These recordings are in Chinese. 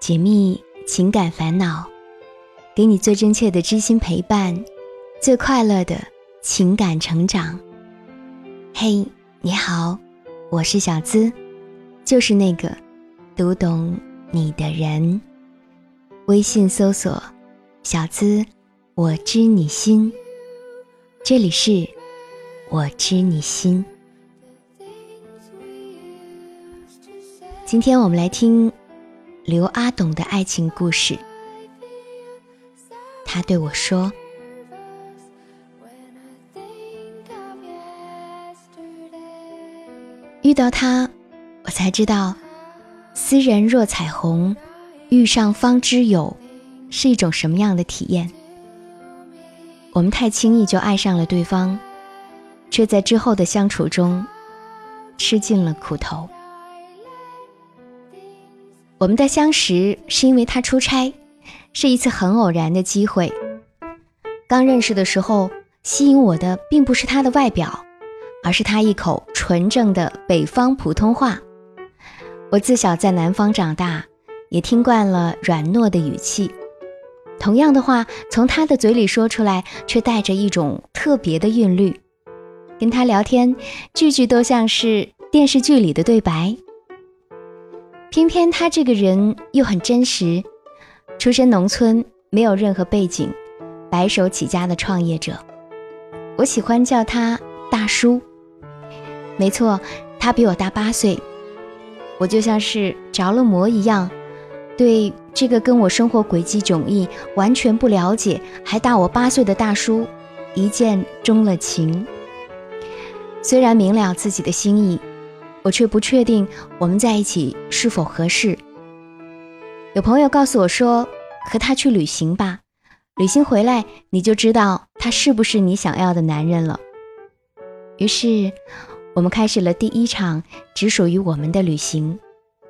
解密情感烦恼，给你最真切的知心陪伴，最快乐的情感成长。嘿，你好，我是小资，就是那个读懂你的人。微信搜索“小资我知你心”，这里是我知你心。今天我们来听。刘阿董的爱情故事，他对我说：“遇到他，我才知道，斯人若彩虹，遇上方知有，是一种什么样的体验。我们太轻易就爱上了对方，却在之后的相处中，吃尽了苦头。”我们的相识是因为他出差，是一次很偶然的机会。刚认识的时候，吸引我的并不是他的外表，而是他一口纯正的北方普通话。我自小在南方长大，也听惯了软糯的语气。同样的话从他的嘴里说出来，却带着一种特别的韵律。跟他聊天，句句都像是电视剧里的对白。偏偏他这个人又很真实，出身农村，没有任何背景，白手起家的创业者。我喜欢叫他大叔。没错，他比我大八岁。我就像是着了魔一样，对这个跟我生活轨迹迥异、完全不了解，还大我八岁的大叔，一见钟了情。虽然明了自己的心意。我却不确定我们在一起是否合适。有朋友告诉我说：“和他去旅行吧，旅行回来你就知道他是不是你想要的男人了。”于是，我们开始了第一场只属于我们的旅行，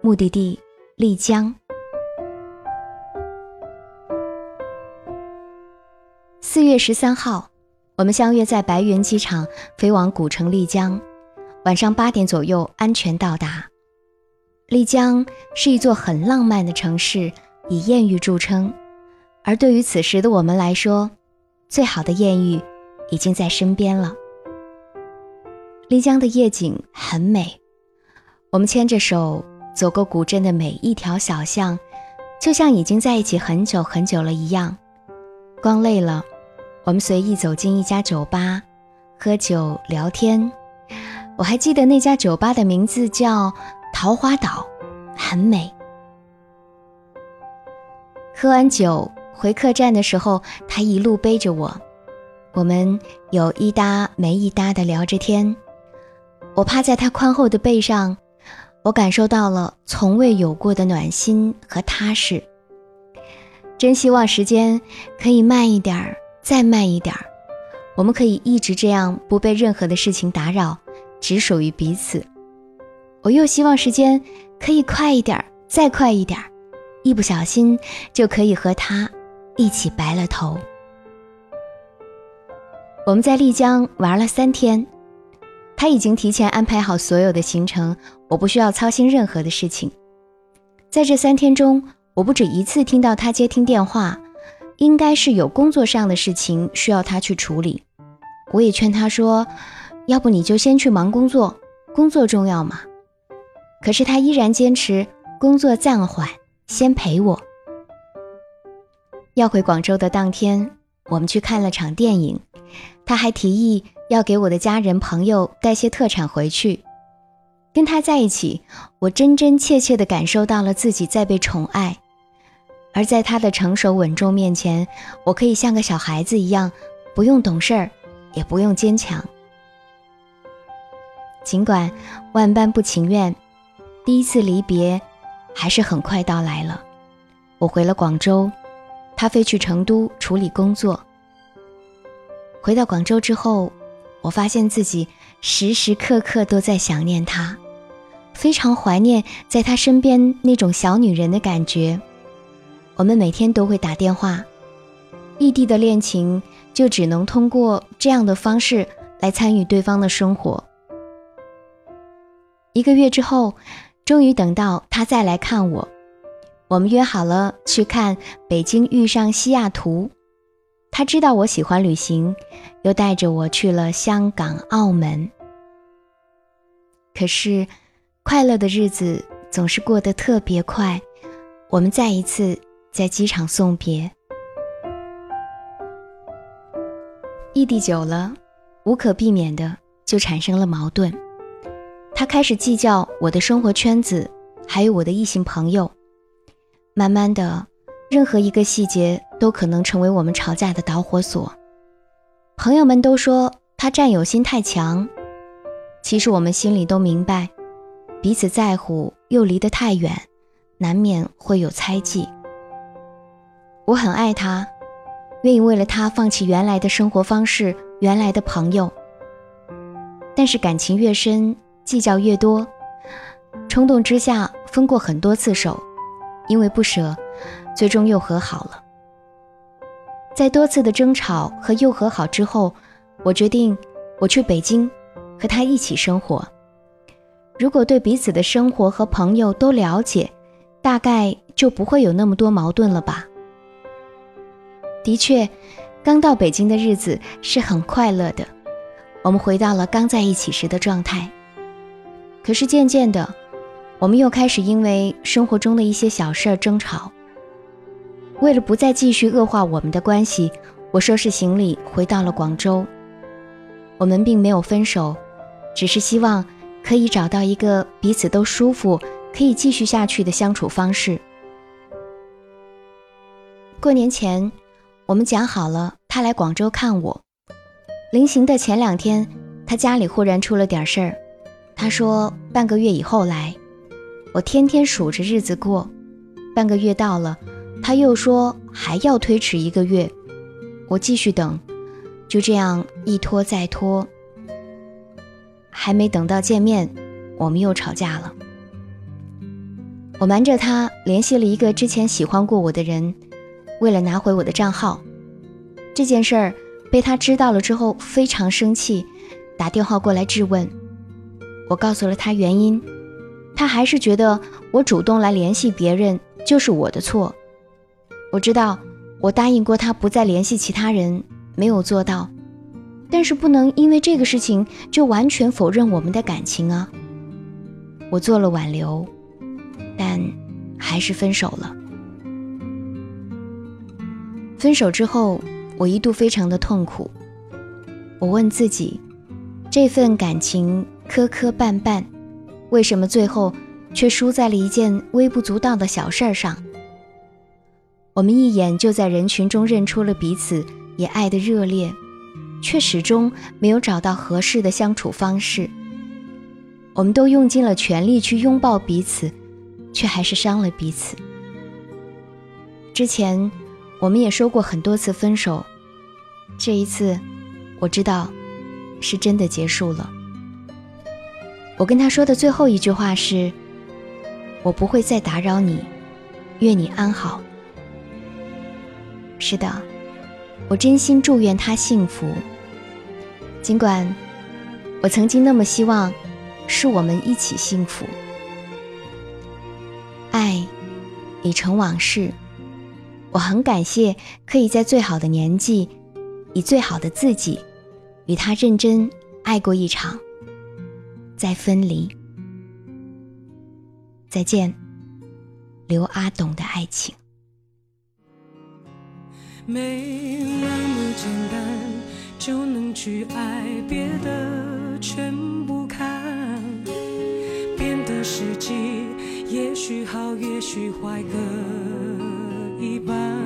目的地丽江。四月十三号，我们相约在白云机场飞往古城丽江。晚上八点左右安全到达。丽江是一座很浪漫的城市，以艳遇著称。而对于此时的我们来说，最好的艳遇已经在身边了。丽江的夜景很美，我们牵着手走过古镇的每一条小巷，就像已经在一起很久很久了一样。逛累了，我们随意走进一家酒吧，喝酒聊天。我还记得那家酒吧的名字叫桃花岛，很美。喝完酒回客栈的时候，他一路背着我，我们有一搭没一搭的聊着天。我趴在他宽厚的背上，我感受到了从未有过的暖心和踏实。真希望时间可以慢一点儿，再慢一点儿，我们可以一直这样不被任何的事情打扰。只属于彼此。我又希望时间可以快一点，再快一点，一不小心就可以和他一起白了头。我们在丽江玩了三天，他已经提前安排好所有的行程，我不需要操心任何的事情。在这三天中，我不止一次听到他接听电话，应该是有工作上的事情需要他去处理。我也劝他说。要不你就先去忙工作，工作重要嘛。可是他依然坚持工作暂缓，先陪我。要回广州的当天，我们去看了场电影，他还提议要给我的家人朋友带些特产回去。跟他在一起，我真真切切地感受到了自己在被宠爱，而在他的成熟稳重面前，我可以像个小孩子一样，不用懂事儿，也不用坚强。尽管万般不情愿，第一次离别还是很快到来了。我回了广州，他飞去成都处理工作。回到广州之后，我发现自己时时刻刻都在想念他，非常怀念在他身边那种小女人的感觉。我们每天都会打电话，异地的恋情就只能通过这样的方式来参与对方的生活。一个月之后，终于等到他再来看我。我们约好了去看《北京遇上西雅图》。他知道我喜欢旅行，又带着我去了香港、澳门。可是，快乐的日子总是过得特别快。我们再一次在机场送别，异地久了，无可避免的就产生了矛盾。他开始计较我的生活圈子，还有我的异性朋友。慢慢的，任何一个细节都可能成为我们吵架的导火索。朋友们都说他占有心太强，其实我们心里都明白，彼此在乎又离得太远。难免会有猜忌。我很爱他，愿意为了他放弃原来的生活方式、原来的朋友。但是感情越深，计较越多，冲动之下分过很多次手，因为不舍，最终又和好了。在多次的争吵和又和好之后，我决定我去北京，和他一起生活。如果对彼此的生活和朋友都了解。大概就不会有那么多矛盾了吧。的确，刚到北京的日子是很快乐的，我们回到了刚在一起时的状态。可是渐渐的，我们又开始因为生活中的一些小事儿争吵。为了不再继续恶化我们的关系，我收拾行李回到了广州。我们并没有分手，只是希望可以找到一个彼此都舒服。可以继续下去的相处方式。过年前，我们讲好了他来广州看我。临行的前两天，他家里忽然出了点事儿，他说半个月以后来。我天天数着日子过，半个月到了，他又说还要推迟一个月。我继续等，就这样一拖再拖，还没等到见面，我们又吵架了。我瞒着他联系了一个之前喜欢过我的人，为了拿回我的账号。这件事儿被他知道了之后非常生气，打电话过来质问。我告诉了他原因，他还是觉得我主动来联系别人就是我的错。我知道我答应过他不再联系其他人，没有做到，但是不能因为这个事情就完全否认我们的感情啊。我做了挽留。但还是分手了。分手之后，我一度非常的痛苦。我问自己，这份感情磕磕绊绊，为什么最后却输在了一件微不足道的小事儿上？我们一眼就在人群中认出了彼此，也爱得热烈，却始终没有找到合适的相处方式。我们都用尽了全力去拥抱彼此。却还是伤了彼此。之前我们也说过很多次分手，这一次我知道是真的结束了。我跟他说的最后一句话是：“我不会再打扰你，愿你安好。”是的，我真心祝愿他幸福。尽管我曾经那么希望是我们一起幸福。爱已成往事，我很感谢可以在最好的年纪，以最好的自己，与他认真爱过一场，再分离。再见，刘阿董的爱情。没那么简单就能去爱，别的全不看，变得实际。也许好，也许坏，各一半。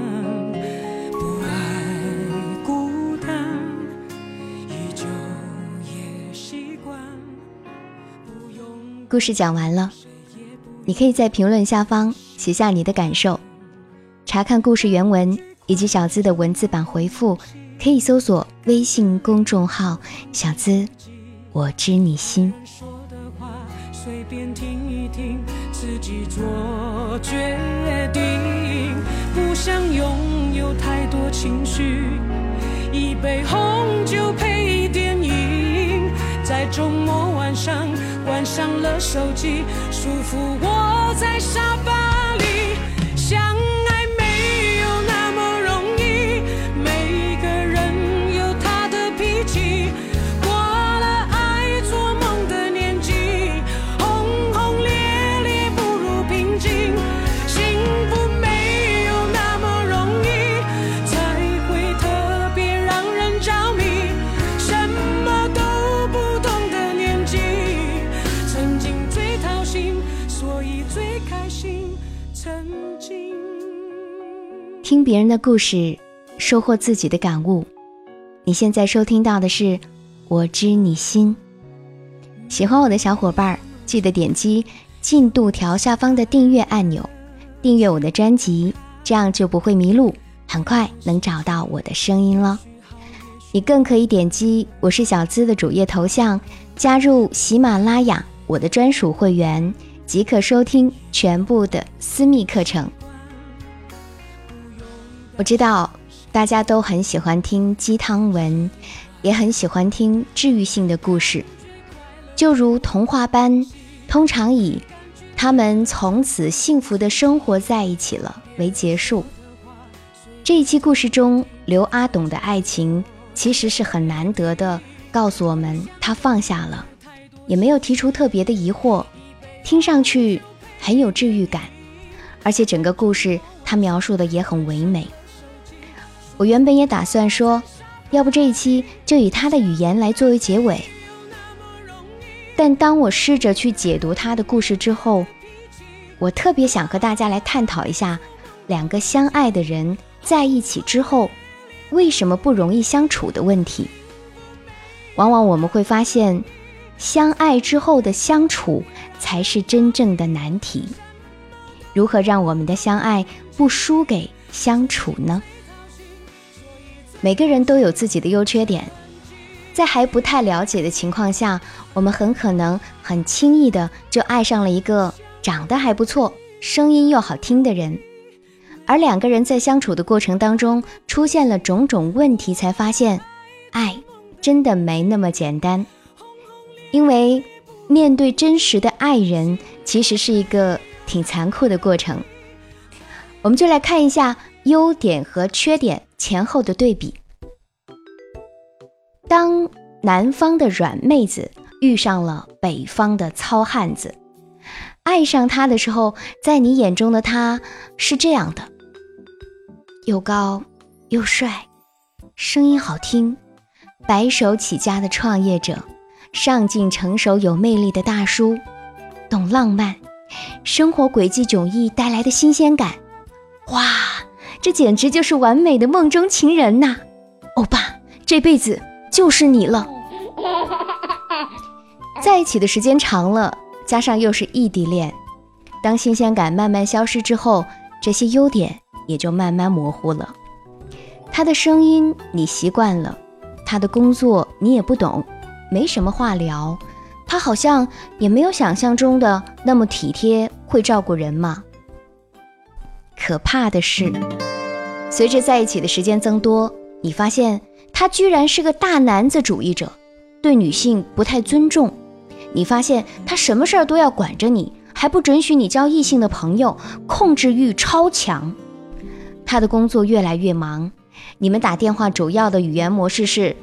故事讲完了，你可以在评论下方写下你的感受。查看故事原文以及小资的文字版回复，可以搜索微信公众号“小资我知你心”。随便听一听，自己做决定。不想拥有太多情绪，一杯红酒配，周末晚上关上了手机，舒服窝在沙发。听别人的故事，收获自己的感悟。你现在收听到的是《我知你心》。喜欢我的小伙伴，记得点击进度条下方的订阅按钮，订阅我的专辑，这样就不会迷路，很快能找到我的声音了。你更可以点击我是小资的主页头像，加入喜马拉雅我的专属会员，即可收听全部的私密课程。我知道大家都很喜欢听鸡汤文，也很喜欢听治愈性的故事，就如童话般，通常以他们从此幸福的生活在一起了为结束。这一期故事中，刘阿董的爱情其实是很难得的，告诉我们他放下了，也没有提出特别的疑惑，听上去很有治愈感，而且整个故事他描述的也很唯美。我原本也打算说，要不这一期就以他的语言来作为结尾。但当我试着去解读他的故事之后，我特别想和大家来探讨一下，两个相爱的人在一起之后，为什么不容易相处的问题。往往我们会发现，相爱之后的相处才是真正的难题。如何让我们的相爱不输给相处呢？每个人都有自己的优缺点，在还不太了解的情况下，我们很可能很轻易的就爱上了一个长得还不错、声音又好听的人，而两个人在相处的过程当中出现了种种问题，才发现，爱真的没那么简单。因为面对真实的爱人，其实是一个挺残酷的过程。我们就来看一下优点和缺点。前后的对比。当南方的软妹子遇上了北方的糙汉子，爱上他的时候，在你眼中的他是这样的：又高又帅，声音好听，白手起家的创业者，上进成熟有魅力的大叔，懂浪漫，生活轨迹迥异带来的新鲜感，哇！这简直就是完美的梦中情人呐，欧巴，这辈子就是你了。在一起的时间长了，加上又是异地恋，当新鲜感慢慢消失之后，这些优点也就慢慢模糊了。他的声音你习惯了，他的工作你也不懂，没什么话聊。他好像也没有想象中的那么体贴，会照顾人嘛。可怕的是。随着在一起的时间增多，你发现他居然是个大男子主义者，对女性不太尊重。你发现他什么事儿都要管着你，还不准许你交异性的朋友，控制欲超强。他的工作越来越忙，你们打电话主要的语言模式是：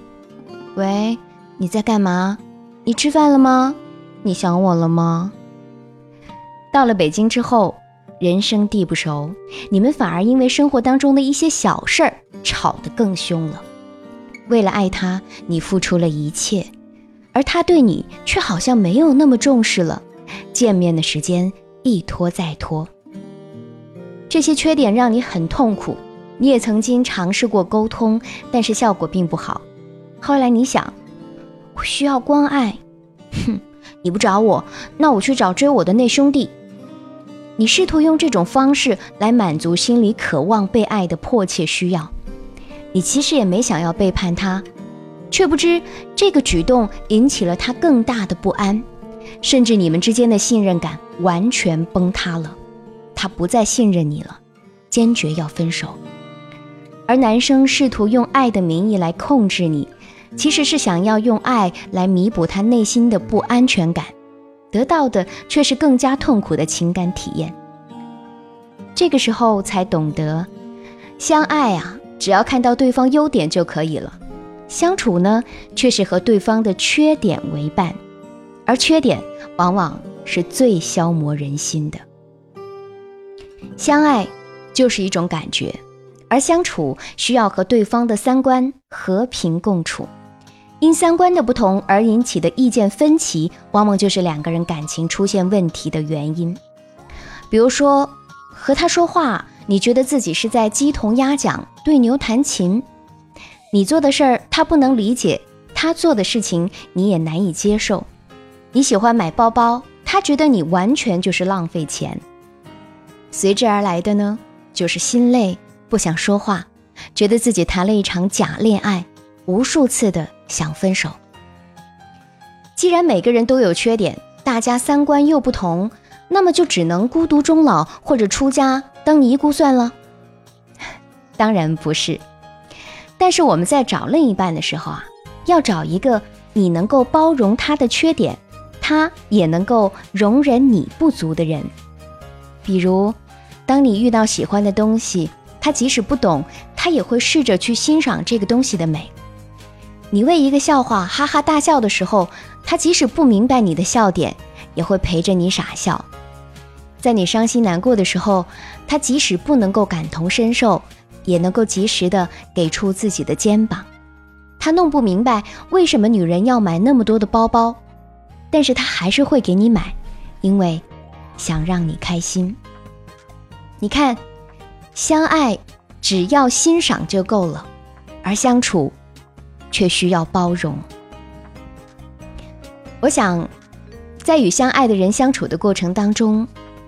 喂，你在干嘛？你吃饭了吗？你想我了吗？到了北京之后。人生地不熟，你们反而因为生活当中的一些小事儿吵得更凶了。为了爱他，你付出了一切，而他对你却好像没有那么重视了。见面的时间一拖再拖，这些缺点让你很痛苦。你也曾经尝试过沟通，但是效果并不好。后来你想，我需要关爱，哼，你不找我，那我去找追我的那兄弟。你试图用这种方式来满足心里渴望被爱的迫切需要，你其实也没想要背叛他，却不知这个举动引起了他更大的不安，甚至你们之间的信任感完全崩塌了，他不再信任你了，坚决要分手。而男生试图用爱的名义来控制你，其实是想要用爱来弥补他内心的不安全感。得到的却是更加痛苦的情感体验。这个时候才懂得，相爱啊，只要看到对方优点就可以了；相处呢，却是和对方的缺点为伴，而缺点往往是最消磨人心的。相爱就是一种感觉，而相处需要和对方的三观和平共处。因三观的不同而引起的意见分歧，往往就是两个人感情出现问题的原因。比如说，和他说话，你觉得自己是在鸡同鸭讲、对牛弹琴；你做的事儿他不能理解，他做的事情你也难以接受。你喜欢买包包，他觉得你完全就是浪费钱。随之而来的呢，就是心累，不想说话，觉得自己谈了一场假恋爱，无数次的。想分手。既然每个人都有缺点，大家三观又不同，那么就只能孤独终老或者出家当尼姑算了？当然不是。但是我们在找另一半的时候啊，要找一个你能够包容他的缺点，他也能够容忍你不足的人。比如，当你遇到喜欢的东西，他即使不懂，他也会试着去欣赏这个东西的美。你为一个笑话哈哈大笑的时候，他即使不明白你的笑点，也会陪着你傻笑；在你伤心难过的时候，他即使不能够感同身受，也能够及时的给出自己的肩膀。他弄不明白为什么女人要买那么多的包包，但是他还是会给你买，因为想让你开心。你看，相爱只要欣赏就够了，而相处。却需要包容。我想，在与相爱的人相处的过程当中，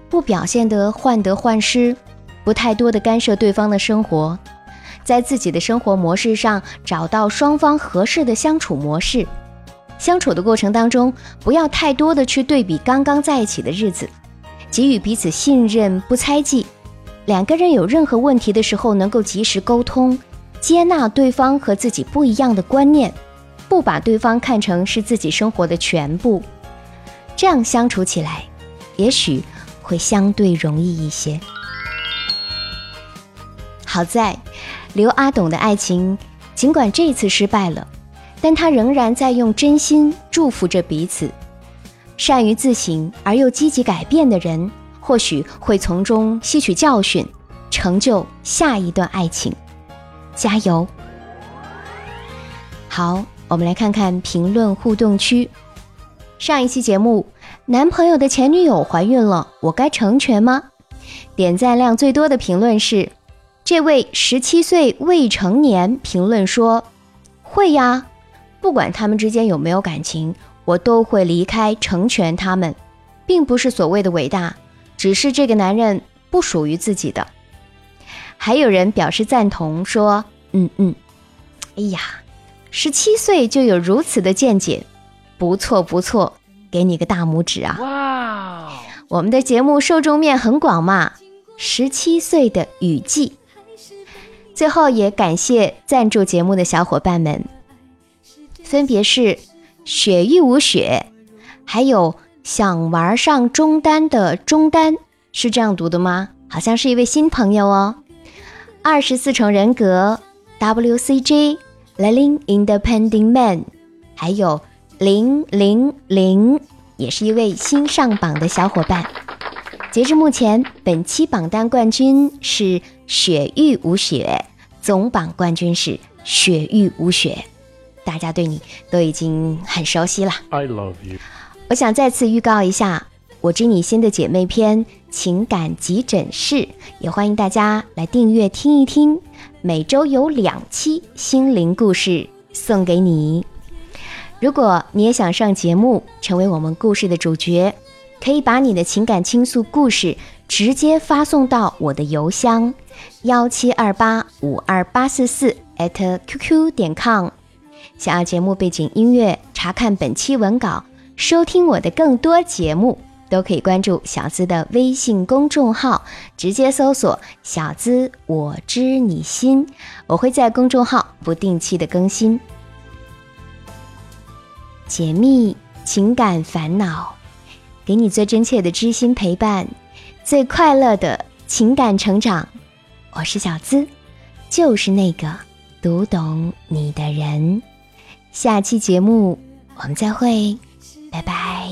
不表现得患得患失，不太多的干涉对方的生活，在自己的生活模式上找到双方合适的相处模式。相处的过程当中，不要太多的去对比刚刚在一起的日子，给予彼此信任，不猜忌。两个人有任何问题的时候，能够及时沟通。接纳对方和自己不一样的观念，不把对方看成是自己生活的全部，这样相处起来，也许会相对容易一些。好在刘阿董的爱情，尽管这次失败了，但他仍然在用真心祝福着彼此。善于自省而又积极改变的人，或许会从中吸取教训，成就下一段爱情。加油！好，我们来看看评论互动区。上一期节目，男朋友的前女友怀孕了，我该成全吗？点赞量最多的评论是这位十七岁未成年评论说：“会呀，不管他们之间有没有感情，我都会离开成全他们，并不是所谓的伟大，只是这个男人不属于自己的。”还有人表示赞同，说：“嗯嗯，哎呀，十七岁就有如此的见解，不错不错，给你个大拇指啊！”哇，我们的节目受众面很广嘛，十七岁的雨季。最后也感谢赞助节目的小伙伴们，分别是雪域无雪，还有想玩上中单的中单，是这样读的吗？好像是一位新朋友哦。二十四重人格，WCJ Living Independent Man，还有零零零，也是一位新上榜的小伙伴。截至目前，本期榜单冠军是雪域无雪，总榜冠军是雪域无雪。大家对你都已经很熟悉了。I love you。我想再次预告一下。我知你心的姐妹篇情感急诊室，也欢迎大家来订阅听一听。每周有两期心灵故事送给你。如果你也想上节目，成为我们故事的主角，可以把你的情感倾诉故事直接发送到我的邮箱幺七二八五二八四四 @QQ 点 com。想要节目背景音乐，查看本期文稿，收听我的更多节目。都可以关注小资的微信公众号，直接搜索“小资我知你心”，我会在公众号不定期的更新，解密情感烦恼，给你最真切的知心陪伴，最快乐的情感成长，我是小资，就是那个读懂你的人。下期节目我们再会，拜拜。